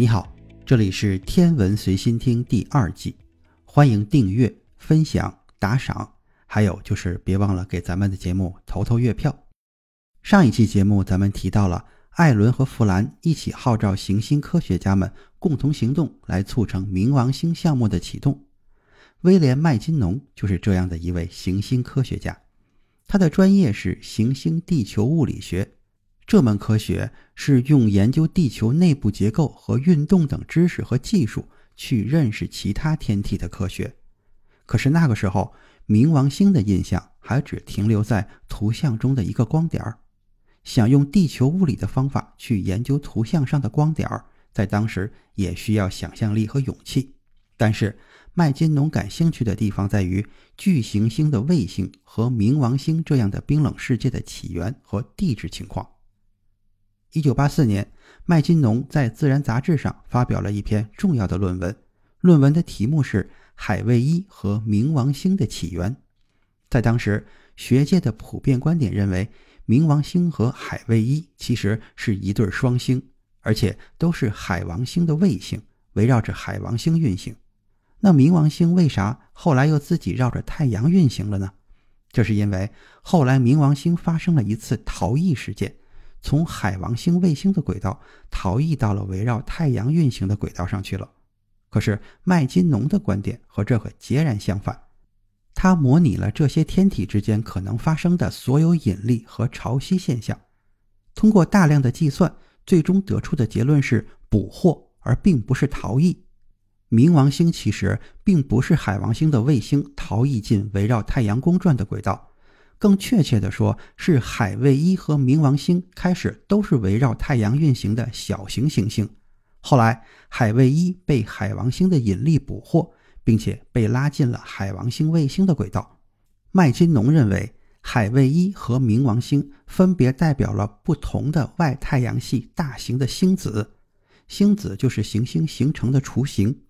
你好，这里是《天文随心听》第二季，欢迎订阅、分享、打赏，还有就是别忘了给咱们的节目投投月票。上一期节目咱们提到了艾伦和弗兰一起号召行星科学家们共同行动，来促成冥王星项目的启动。威廉·麦金农就是这样的一位行星科学家，他的专业是行星地球物理学。这门科学是用研究地球内部结构和运动等知识和技术去认识其他天体的科学。可是那个时候，冥王星的印象还只停留在图像中的一个光点儿。想用地球物理的方法去研究图像上的光点儿，在当时也需要想象力和勇气。但是麦金农感兴趣的地方在于巨行星的卫星和冥王星这样的冰冷世界的起源和地质情况。一九八四年，麦金农在《自然》杂志上发表了一篇重要的论文，论文的题目是《海卫一和冥王星的起源》。在当时，学界的普遍观点认为，冥王星和海卫一其实是一对双星，而且都是海王星的卫星，围绕着海王星运行。那冥王星为啥后来又自己绕着太阳运行了呢？这是因为后来冥王星发生了一次逃逸事件。从海王星卫星的轨道逃逸到了围绕太阳运行的轨道上去了。可是麦金农的观点和这个截然相反，他模拟了这些天体之间可能发生的所有引力和潮汐现象，通过大量的计算，最终得出的结论是捕获，而并不是逃逸。冥王星其实并不是海王星的卫星逃逸进围绕太阳公转的轨道。更确切地说，是海卫一和冥王星开始都是围绕太阳运行的小型行星，后来海卫一被海王星的引力捕获，并且被拉进了海王星卫星的轨道。麦金农认为，海卫一和冥王星分别代表了不同的外太阳系大型的星子，星子就是行星形成的雏形。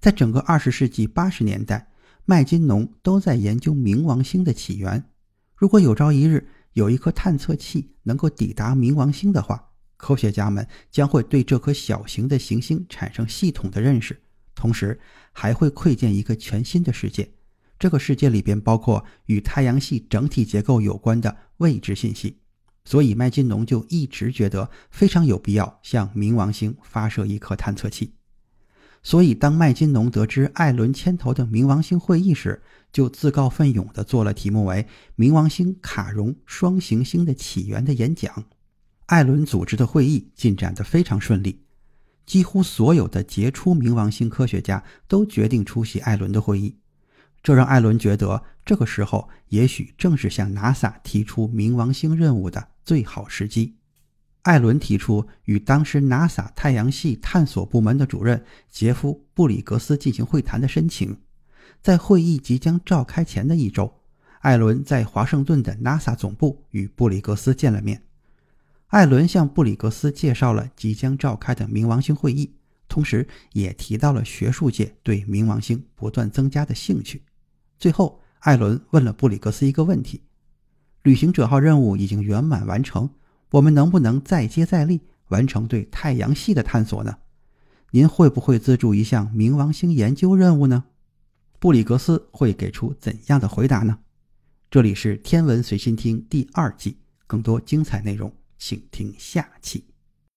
在整个二十世纪八十年代，麦金农都在研究冥王星的起源。如果有朝一日有一颗探测器能够抵达冥王星的话，科学家们将会对这颗小型的行星产生系统的认识，同时还会窥见一个全新的世界。这个世界里边包括与太阳系整体结构有关的未知信息。所以麦金农就一直觉得非常有必要向冥王星发射一颗探测器。所以，当麦金农得知艾伦牵头的冥王星会议时，就自告奋勇地做了题目为“冥王星卡戎双行星的起源”的演讲。艾伦组织的会议进展得非常顺利，几乎所有的杰出冥王星科学家都决定出席艾伦的会议，这让艾伦觉得这个时候也许正是向 NASA 提出冥王星任务的最好时机。艾伦提出与当时 NASA 太阳系探索部门的主任杰夫·布里格斯进行会谈的申请。在会议即将召开前的一周，艾伦在华盛顿的 NASA 总部与布里格斯见了面。艾伦向布里格斯介绍了即将召开的冥王星会议，同时也提到了学术界对冥王星不断增加的兴趣。最后，艾伦问了布里格斯一个问题：“旅行者号任务已经圆满完成。”我们能不能再接再厉，完成对太阳系的探索呢？您会不会资助一项冥王星研究任务呢？布里格斯会给出怎样的回答呢？这里是天文随心听第二季，更多精彩内容，请听下期。